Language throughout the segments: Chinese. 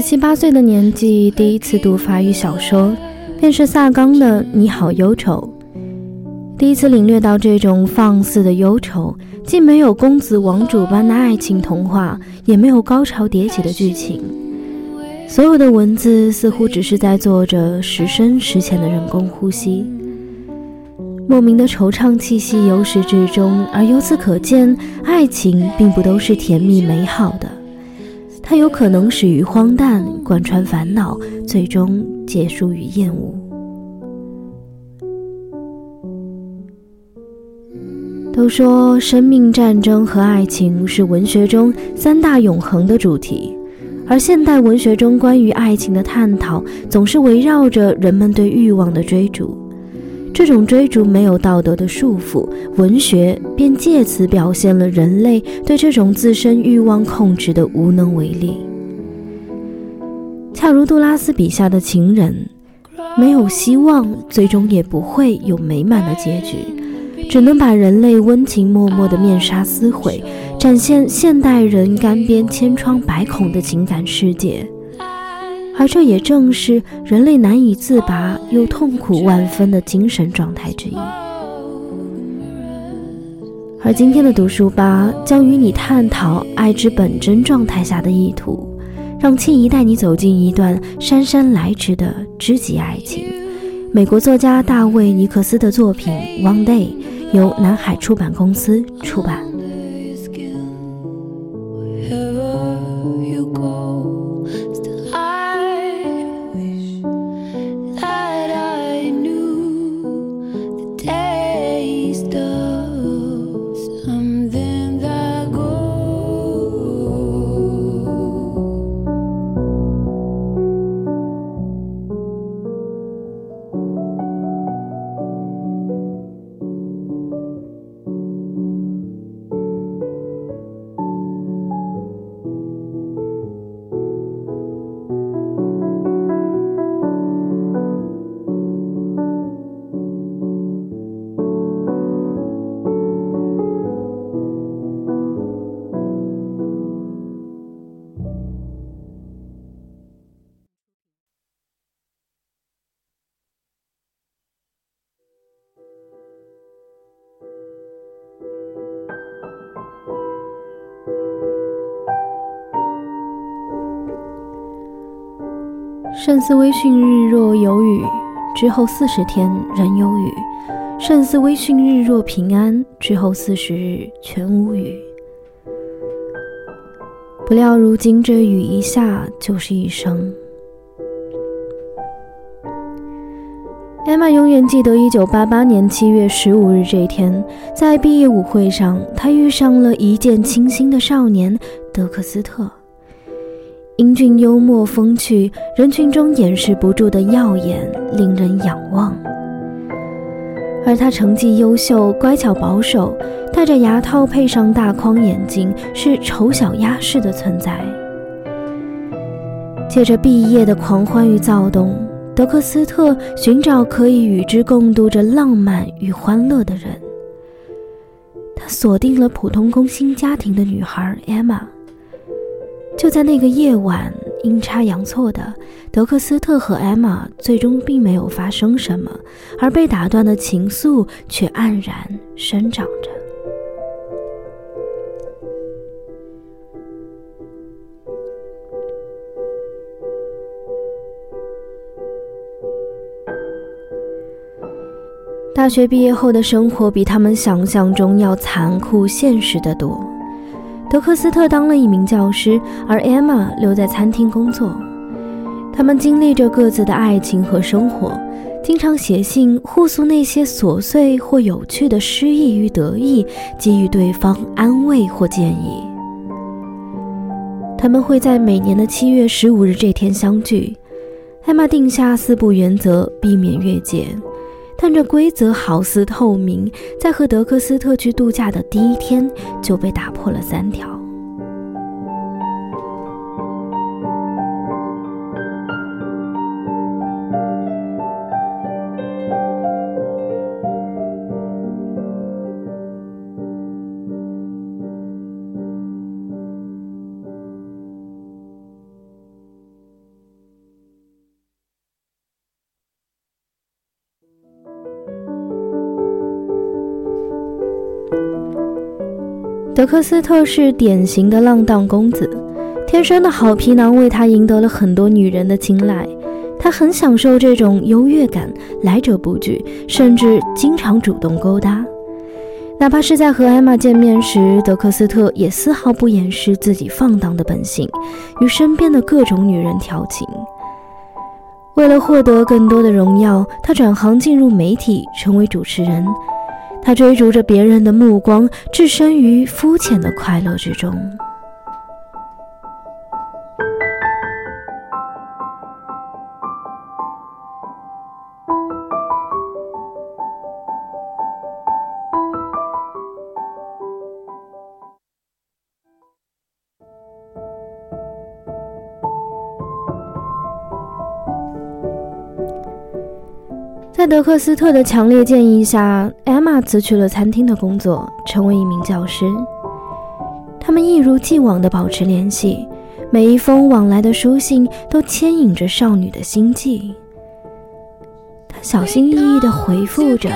七八岁的年纪，第一次读法语小说，便是萨冈的《你好，忧愁》。第一次领略到这种放肆的忧愁，既没有公子王主般的爱情童话，也没有高潮迭起的剧情。所有的文字似乎只是在做着时深时浅的人工呼吸，莫名的惆怅气息由始至终，而由此可见，爱情并不都是甜蜜美好的。它有可能始于荒诞，贯穿烦恼，最终结束于厌恶。都说生命、战争和爱情是文学中三大永恒的主题，而现代文学中关于爱情的探讨，总是围绕着人们对欲望的追逐。这种追逐没有道德的束缚，文学便借此表现了人类对这种自身欲望控制的无能为力。恰如杜拉斯笔下的情人，没有希望，最终也不会有美满的结局，只能把人类温情脉脉的面纱撕毁，展现现代人干瘪千疮百孔的情感世界。而这也正是人类难以自拔又痛苦万分的精神状态之一。而今天的读书吧将与你探讨爱之本真状态下的意图，让庆怡带你走进一段姗姗来迟的知己爱情。美国作家大卫·尼克斯的作品《One Day》由南海出版公司出版。似微醺日若有雨，之后四十天仍有雨；胜似微醺日若平安，之后四十日全无雨。不料如今这雨一下就是一生。艾玛永远记得一九八八年七月十五日这一天，在毕业舞会上，她遇上了一见倾心的少年德克斯特。英俊幽默风趣，人群中掩饰不住的耀眼，令人仰望。而他成绩优秀，乖巧保守，戴着牙套，配上大框眼镜，是丑小鸭式的存在。借着毕业的狂欢与躁动，德克斯特寻找可以与之共度着浪漫与欢乐的人。他锁定了普通工薪家庭的女孩艾玛。就在那个夜晚阴差阳错的德克斯特和艾玛最终并没有发生什么而被打断的情愫却黯然生长着。大学毕业后的生活比他们想象中要残酷现实的多。德克斯特当了一名教师，而艾玛留在餐厅工作。他们经历着各自的爱情和生活，经常写信互诉那些琐碎或有趣的失意与得意，给予对方安慰或建议。他们会在每年的七月十五日这天相聚。艾玛定下四不原则，避免越界，但这规则好似透明，在和德克斯特去度假的第一天就被打破了三条。德克斯特是典型的浪荡公子，天生的好皮囊为他赢得了很多女人的青睐。他很享受这种优越感，来者不拒，甚至经常主动勾搭。哪怕是在和艾玛见面时，德克斯特也丝毫不掩饰自己放荡的本性，与身边的各种女人调情。为了获得更多的荣耀，他转行进入媒体，成为主持人。他追逐着别人的目光，置身于肤浅的快乐之中。在德克斯特的强烈建议下，妈妈辞去了餐厅的工作，成为一名教师。他们一如既往地保持联系，每一封往来的书信都牵引着少女的心悸。她小心翼翼地回复着，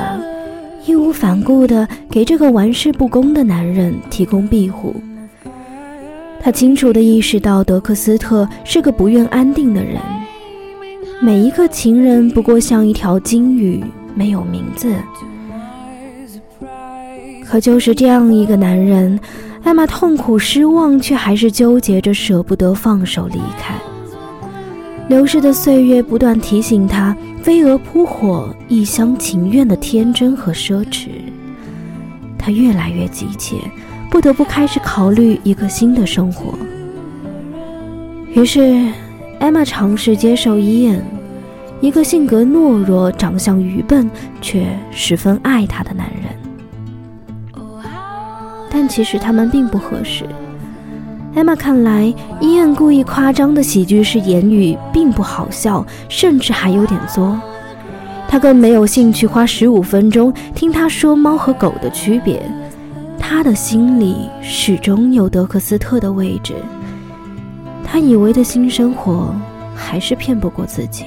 义无反顾地给这个玩世不恭的男人提供庇护。她清楚地意识到，德克斯特是个不愿安定的人。每一个情人不过像一条金鱼，没有名字。可就是这样一个男人，艾玛痛苦失望，却还是纠结着舍不得放手离开。流逝的岁月不断提醒他，飞蛾扑火、一厢情愿的天真和奢侈。他越来越急切，不得不开始考虑一个新的生活。于是。艾玛尝试接受伊恩，一个性格懦弱、长相愚笨却十分爱她的男人。但其实他们并不合适。艾玛看来，伊恩故意夸张的喜剧式言语并不好笑，甚至还有点作。他更没有兴趣花十五分钟听他说猫和狗的区别。他的心里始终有德克斯特的位置。他以为的新生活，还是骗不过自己。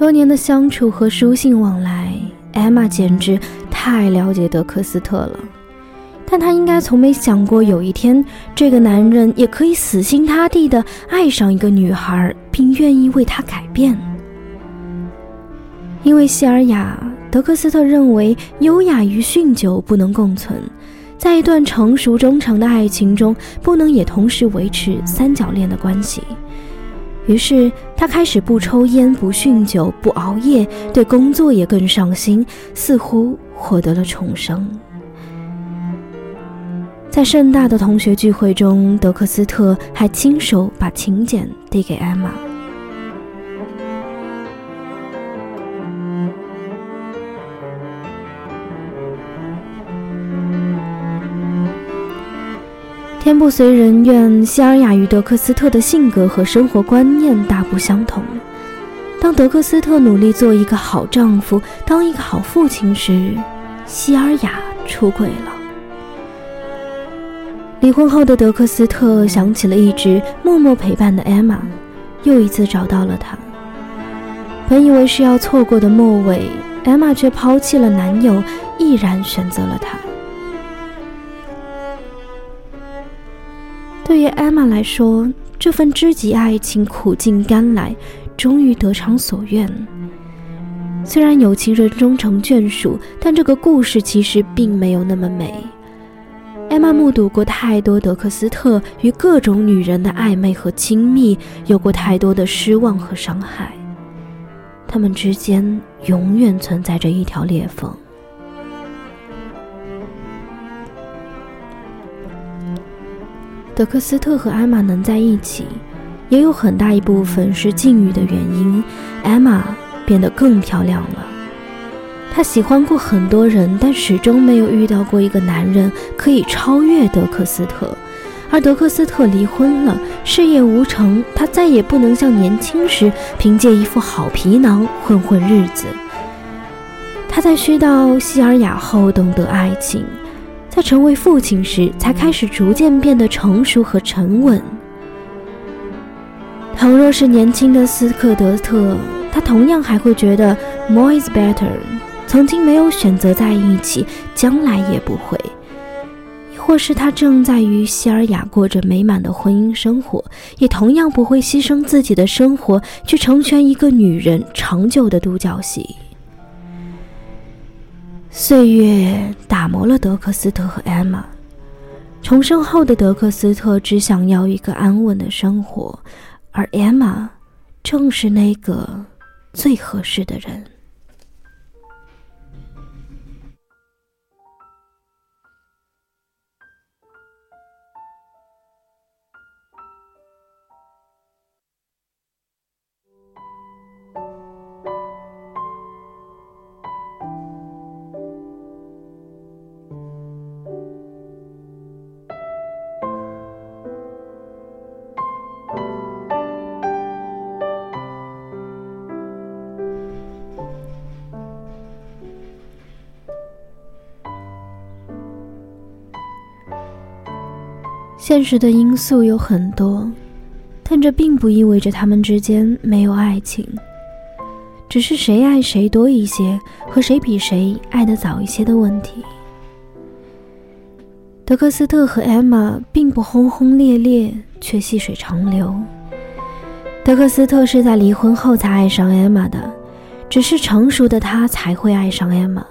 多年的相处和书信往来，艾玛简直太了解德克斯特了。但她应该从没想过有一天，这个男人也可以死心塌地地爱上一个女孩，并愿意为她改变。因为希尔雅，德克斯特认为优雅与酗酒不能共存，在一段成熟忠诚的爱情中，不能也同时维持三角恋的关系。于是他开始不抽烟、不酗酒、不熬夜，对工作也更上心，似乎获得了重生。在盛大的同学聚会中，德克斯特还亲手把请柬递给艾玛。天不随人愿，希尔雅与德克斯特的性格和生活观念大不相同。当德克斯特努力做一个好丈夫、当一个好父亲时，希尔雅出轨了。离婚后的德克斯特想起了一直默默陪伴的艾玛，又一次找到了她。本以为是要错过的末尾，艾玛却抛弃了男友，毅然选择了他。对于艾玛来说，这份知己爱情苦尽甘来，终于得偿所愿。虽然有情人终成眷属，但这个故事其实并没有那么美。艾玛目睹过太多德克斯特与各种女人的暧昧和亲密，有过太多的失望和伤害，他们之间永远存在着一条裂缝。德克斯特和艾玛能在一起，也有很大一部分是境遇的原因。艾玛变得更漂亮了。她喜欢过很多人，但始终没有遇到过一个男人可以超越德克斯特。而德克斯特离婚了，事业无成，他再也不能像年轻时凭借一副好皮囊混混日子。他在遇到希尔雅后懂得爱情。在成为父亲时，才开始逐渐变得成熟和沉稳。倘若是年轻的斯克德特，他同样还会觉得 more is better。曾经没有选择在一起，将来也不会。亦或是他正在与希尔雅过着美满的婚姻生活，也同样不会牺牲自己的生活去成全一个女人长久的独角戏。岁月打磨了德克斯特和艾玛。重生后的德克斯特只想要一个安稳的生活，而艾玛正是那个最合适的人。现实的因素有很多，但这并不意味着他们之间没有爱情，只是谁爱谁多一些，和谁比谁爱得早一些的问题。德克斯特和艾玛并不轰轰烈烈，却细水长流。德克斯特是在离婚后才爱上艾玛的，只是成熟的他才会爱上艾玛，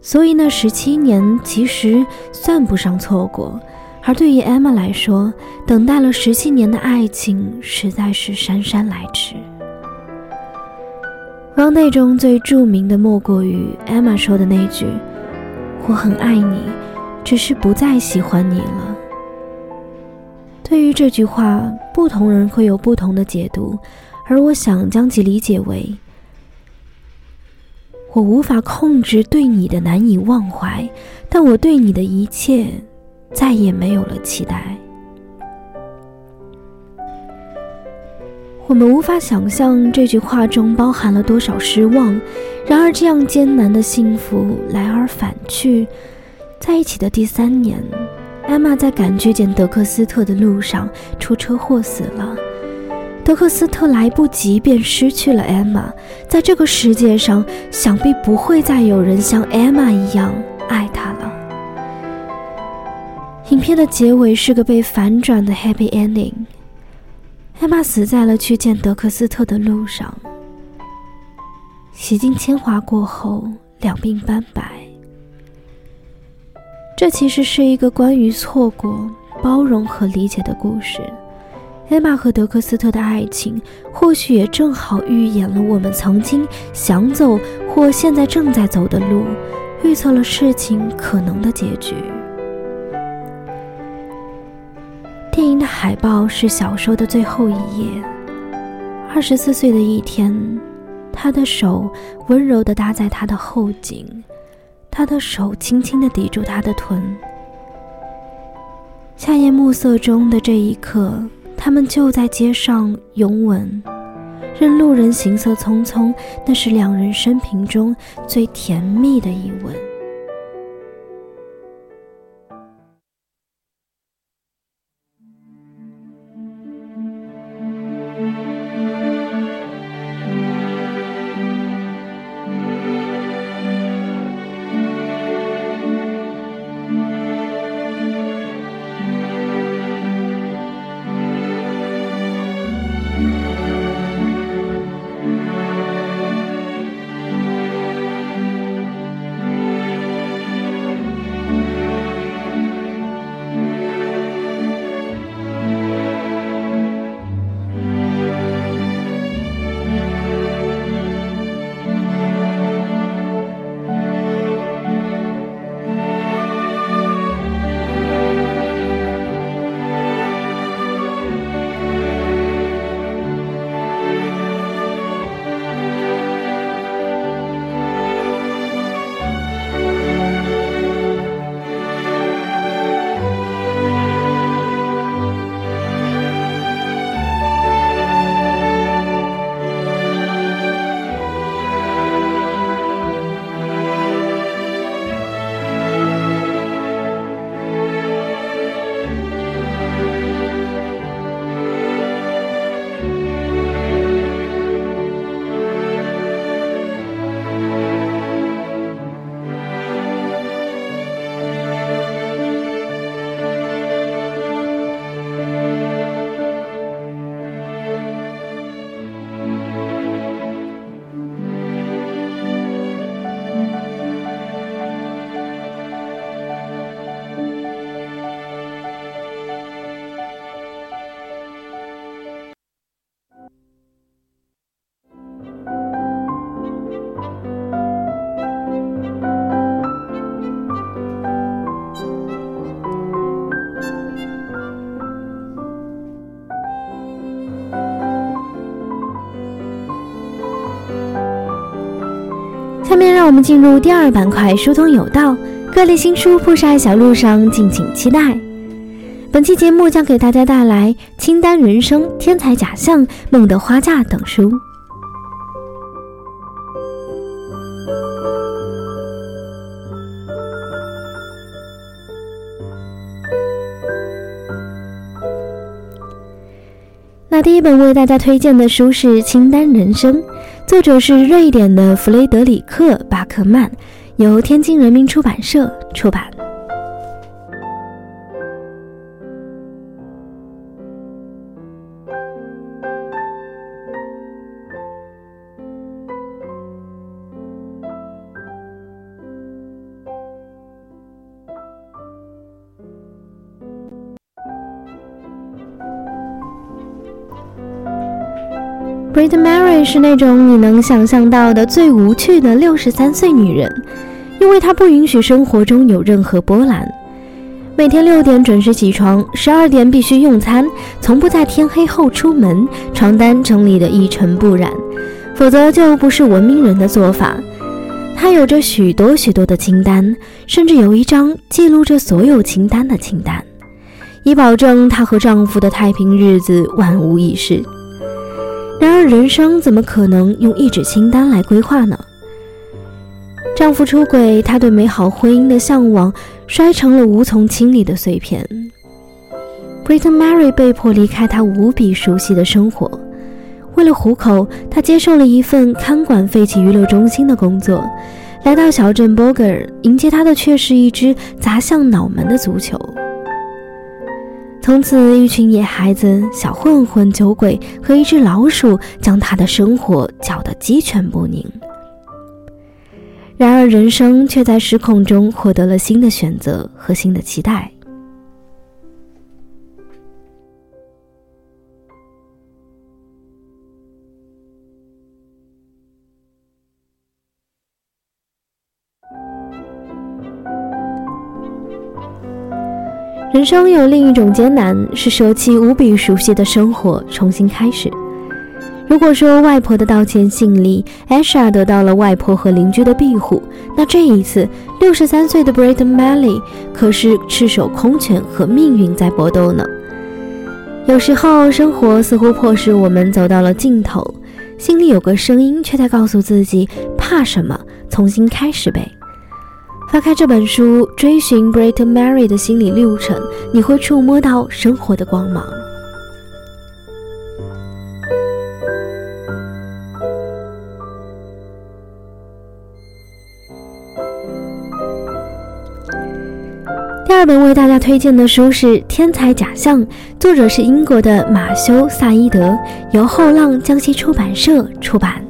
所以那十七年其实算不上错过。而对于艾玛来说，等待了十七年的爱情实在是姗姗来迟。汪内中最著名的莫过于艾玛说的那句：“我很爱你，只是不再喜欢你了。”对于这句话，不同人会有不同的解读，而我想将其理解为：我无法控制对你的难以忘怀，但我对你的一切。再也没有了期待。我们无法想象这句话中包含了多少失望。然而，这样艰难的幸福来而返去。在一起的第三年，艾玛在赶去见德克斯特的路上出车祸死了。德克斯特来不及便失去了艾玛。在这个世界上，想必不会再有人像艾玛一样。影片的结尾是个被反转的 happy ending。艾玛死在了去见德克斯特的路上，洗尽铅华过后，两鬓斑白。这其实是一个关于错过、包容和理解的故事。艾玛和德克斯特的爱情，或许也正好预演了我们曾经想走或现在正在走的路，预测了事情可能的结局。电影的海报是小说的最后一页。二十四岁的一天，他的手温柔地搭在他的后颈，他的手轻轻地抵住他的臀。夏夜暮色中的这一刻，他们就在街上拥吻，任路人行色匆匆。那是两人生平中最甜蜜的一吻。进入第二板块，疏通有道，各类新书铺晒小路上，敬请期待。本期节目将给大家带来《清单人生》《天才假象》《梦的花嫁》等书。那第一本为大家推荐的书是《清单人生》。作者是瑞典的弗雷德里克·巴克曼，由天津人民出版社出版。Brit Mary 是那种你能想象到的最无趣的六十三岁女人，因为她不允许生活中有任何波澜。每天六点准时起床，十二点必须用餐，从不在天黑后出门，床单整理得一尘不染，否则就不是文明人的做法。她有着许多许多的清单，甚至有一张记录着所有清单的清单，以保证她和丈夫的太平日子万无一失。然而，人生怎么可能用一纸清单来规划呢？丈夫出轨，她对美好婚姻的向往摔成了无从清理的碎片。Britton Mary 被迫离开她无比熟悉的生活，为了糊口，她接受了一份看管废弃娱乐中心的工作。来到小镇 Boger，迎接她的却是一只砸向脑门的足球。从此，一群野孩子、小混混、酒鬼和一只老鼠将他的生活搅得鸡犬不宁。然而，人生却在失控中获得了新的选择和新的期待。人生有另一种艰难，是舍弃无比熟悉的生活，重新开始。如果说外婆的道歉信里，艾莎得到了外婆和邻居的庇护，那这一次，六十三岁的 b r i t t m a l l y 可是赤手空拳和命运在搏斗呢。有时候，生活似乎迫使我们走到了尽头，心里有个声音却在告诉自己：怕什么？重新开始呗。翻开这本书，追寻 b r i t t Mary 的心理路程，你会触摸到生活的光芒。第二本为大家推荐的书是《天才假象》，作者是英国的马修·萨伊德，由后浪江西出版社出版。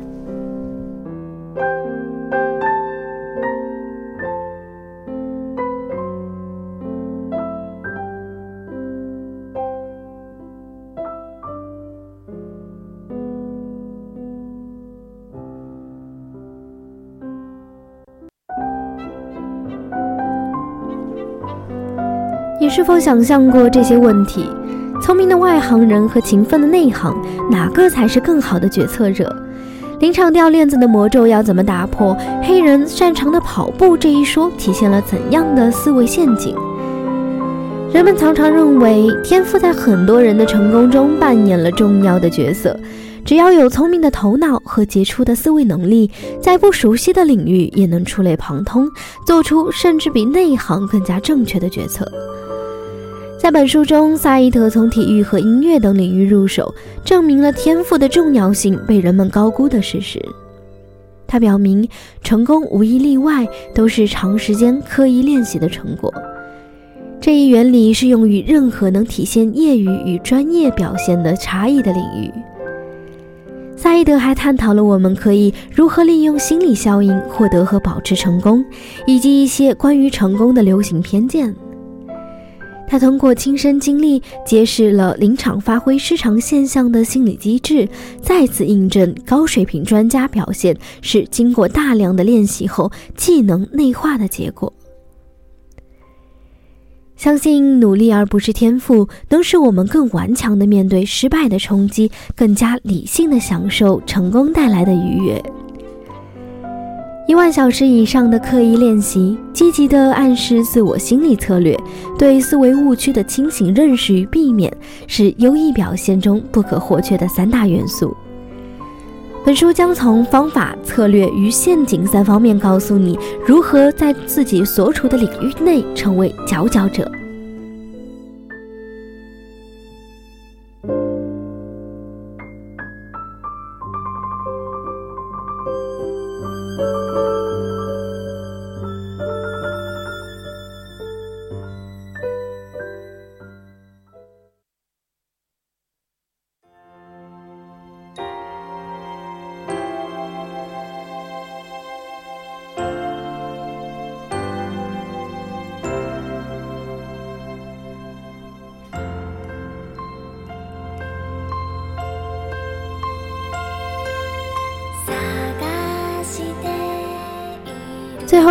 是否想象过这些问题？聪明的外行人和勤奋的内行，哪个才是更好的决策者？临场掉链子的魔咒要怎么打破？黑人擅长的跑步这一说，体现了怎样的思维陷阱？人们常常认为，天赋在很多人的成功中扮演了重要的角色。只要有聪明的头脑和杰出的思维能力，在不熟悉的领域也能触类旁通，做出甚至比内行更加正确的决策。在本书中，萨伊德从体育和音乐等领域入手，证明了天赋的重要性被人们高估的事实。他表明，成功无一例外都是长时间刻意练习的成果。这一原理适用于任何能体现业余与专业表现的差异的领域。萨伊德还探讨了我们可以如何利用心理效应获得和保持成功，以及一些关于成功的流行偏见。他通过亲身经历揭示了临场发挥失常现象的心理机制，再次印证高水平专家表现是经过大量的练习后技能内化的结果。相信努力而不是天赋，能使我们更顽强地面对失败的冲击，更加理性地享受成功带来的愉悦。一万小时以上的刻意练习，积极的暗示自我心理策略，对思维误区的清醒认识与避免，是优异表现中不可或缺的三大元素。本书将从方法、策略与陷阱三方面告诉你，如何在自己所处的领域内成为佼佼者。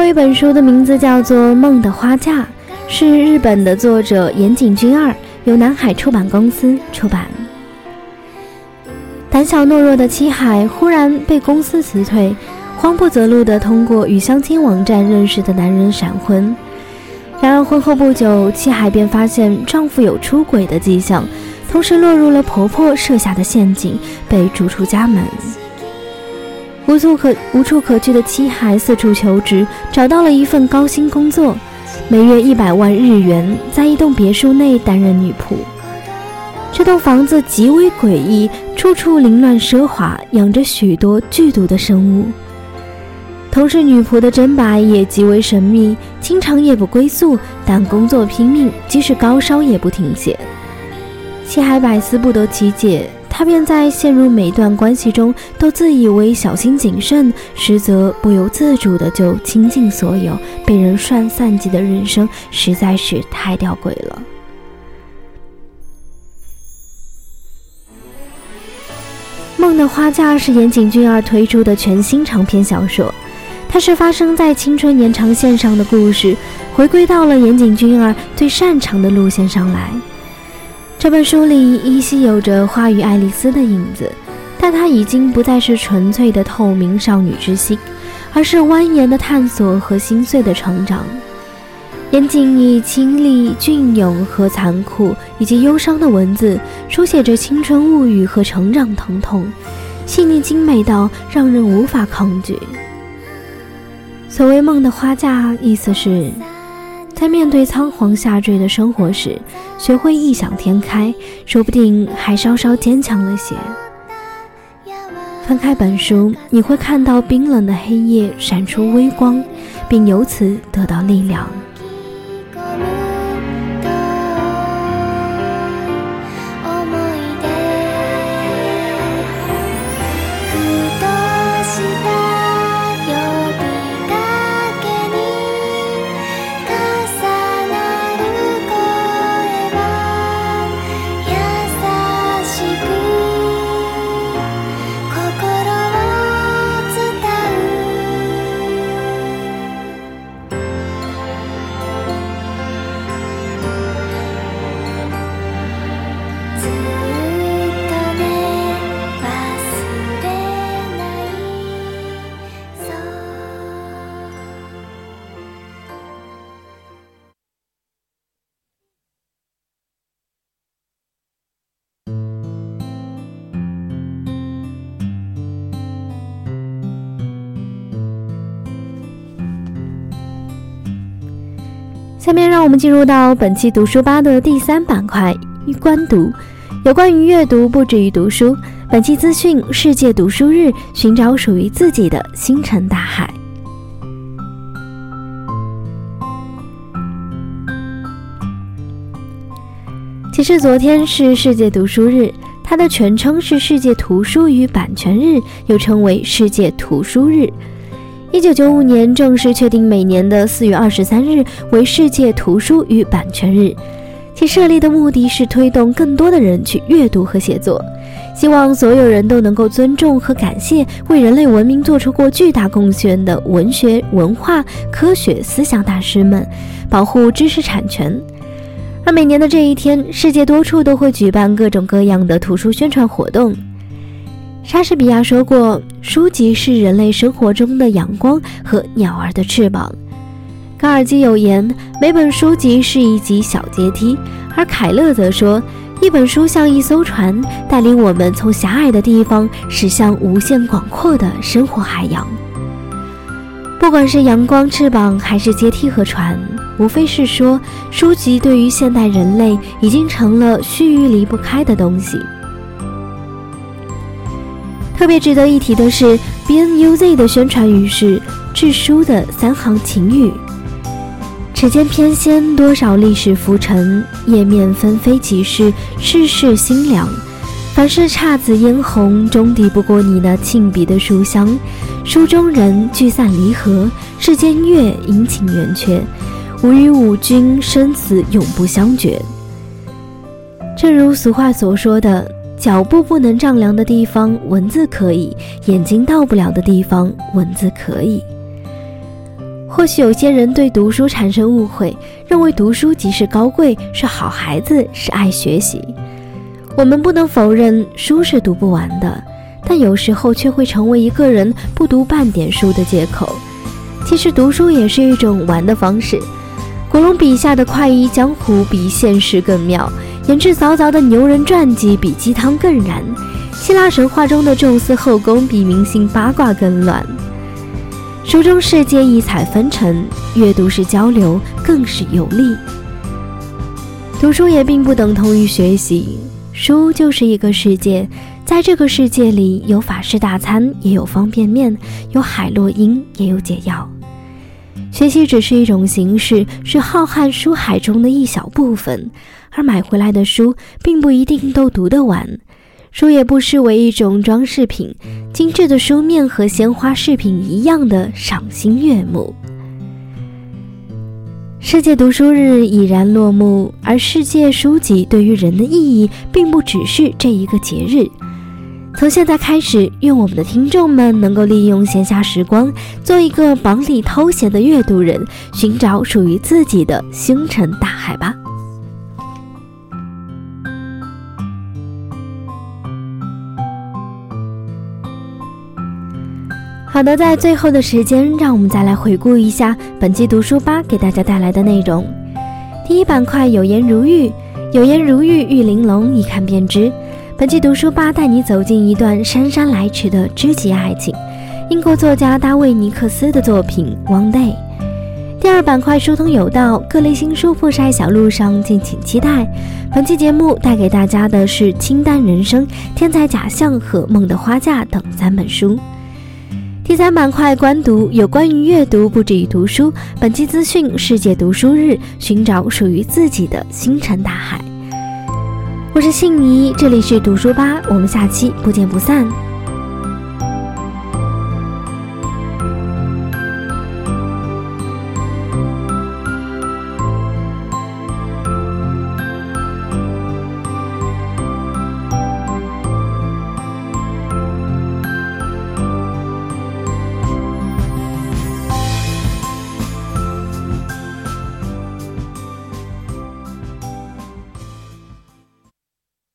一本书的名字叫做《梦的花嫁》，是日本的作者岩井俊二，由南海出版公司出版。胆小懦弱的七海忽然被公司辞退，慌不择路地通过与相亲网站认识的男人闪婚。然而婚后不久，七海便发现丈夫有出轨的迹象，同时落入了婆婆设下的陷阱，被逐出家门。无处可无处可去的七海四处求职，找到了一份高薪工作，每月一百万日元，在一栋别墅内担任女仆。这栋房子极为诡异，处处凌乱奢华，养着许多剧毒的生物。同是女仆的真白也极为神秘，经常夜不归宿，但工作拼命，即使高烧也不停歇。七海百思不得其解，他便在陷入每段关系中都自以为小心谨慎，实则不由自主的就倾尽所有，被人涮散尽的人生实在是太吊诡了。《梦的花嫁》是岩井俊二推出的全新长篇小说，它是发生在青春延长线上的故事，回归到了岩井俊二最擅长的路线上来。这本书里依稀有着花与爱丽丝的影子，但它已经不再是纯粹的透明少女之心，而是蜿蜒的探索和心碎的成长。严谨以清丽、隽永和残酷以及忧伤的文字，书写着青春物语和成长疼痛，细腻精美到让人无法抗拒。所谓梦的花嫁，意思是。在面对仓皇下坠的生活时，学会异想天开，说不定还稍稍坚强了些。翻开本书，你会看到冰冷的黑夜闪出微光，并由此得到力量。下面让我们进入到本期读书吧的第三板块——观读。有关于阅读，不止于读书。本期资讯：世界读书日，寻找属于自己的星辰大海。其实昨天是世界读书日，它的全称是世界图书与版权日，又称为世界图书日。一九九五年正式确定每年的四月二十三日为世界图书与版权日，其设立的目的是推动更多的人去阅读和写作，希望所有人都能够尊重和感谢为人类文明做出过巨大贡献的文学、文化、科学、思想大师们，保护知识产权。而每年的这一天，世界多处都会举办各种各样的图书宣传活动。莎士比亚说过：“书籍是人类生活中的阳光和鸟儿的翅膀。”高尔基有言：“每本书籍是一级小阶梯。”而凯勒则说：“一本书像一艘船，带领我们从狭隘的地方驶向无限广阔的生活海洋。”不管是阳光、翅膀，还是阶梯和船，无非是说，书籍对于现代人类已经成了须臾离不开的东西。特别值得一提的是，BNUZ 的宣传语是“致书的三行情语”。指间偏跹，多少历史浮沉；页面纷飞即逝，世事心凉。凡是姹紫嫣红，终抵不过你那沁笔的书香。书中人聚散离合，世间月阴晴圆缺。吾与吾君生死永不相绝。正如俗话所说的。脚步不能丈量的地方，文字可以；眼睛到不了的地方，文字可以。或许有些人对读书产生误会，认为读书即是高贵，是好孩子，是爱学习。我们不能否认书是读不完的，但有时候却会成为一个人不读半点书的借口。其实读书也是一种玩的方式。古龙笔下的快意江湖比现实更妙。言之凿凿的牛人传记比鸡汤更燃，希腊神话中的宙斯后宫比明星八卦更乱。书中世界异彩纷呈，阅读是交流，更是有力。读书也并不等同于学习，书就是一个世界，在这个世界里有法式大餐，也有方便面，有海洛因，也有解药。学习只是一种形式，是浩瀚书海中的一小部分，而买回来的书并不一定都读得完。书也不失为一种装饰品，精致的书面和鲜花饰品一样的赏心悦目。世界读书日已然落幕，而世界书籍对于人的意义，并不只是这一个节日。从现在开始，愿我们的听众们能够利用闲暇时光，做一个忙里偷闲的阅读人，寻找属于自己的星辰大海吧。好的，在最后的时间，让我们再来回顾一下本期读书吧给大家带来的内容。第一板块有颜如玉，有颜如玉玉玲珑，一看便知。本期读书吧带你走进一段姗姗来迟的知己爱情，英国作家大卫尼克斯的作品《One Day》。第二板块疏通有道，各类新书复晒小路上，敬请期待。本期节目带给大家的是《清淡人生》《天才假象》和《梦的花嫁》等三本书。第三板块观读有关于阅读不止于读书，本期资讯世界读书日，寻找属于自己的星辰大海。我是信怡，这里是读书吧，我们下期不见不散。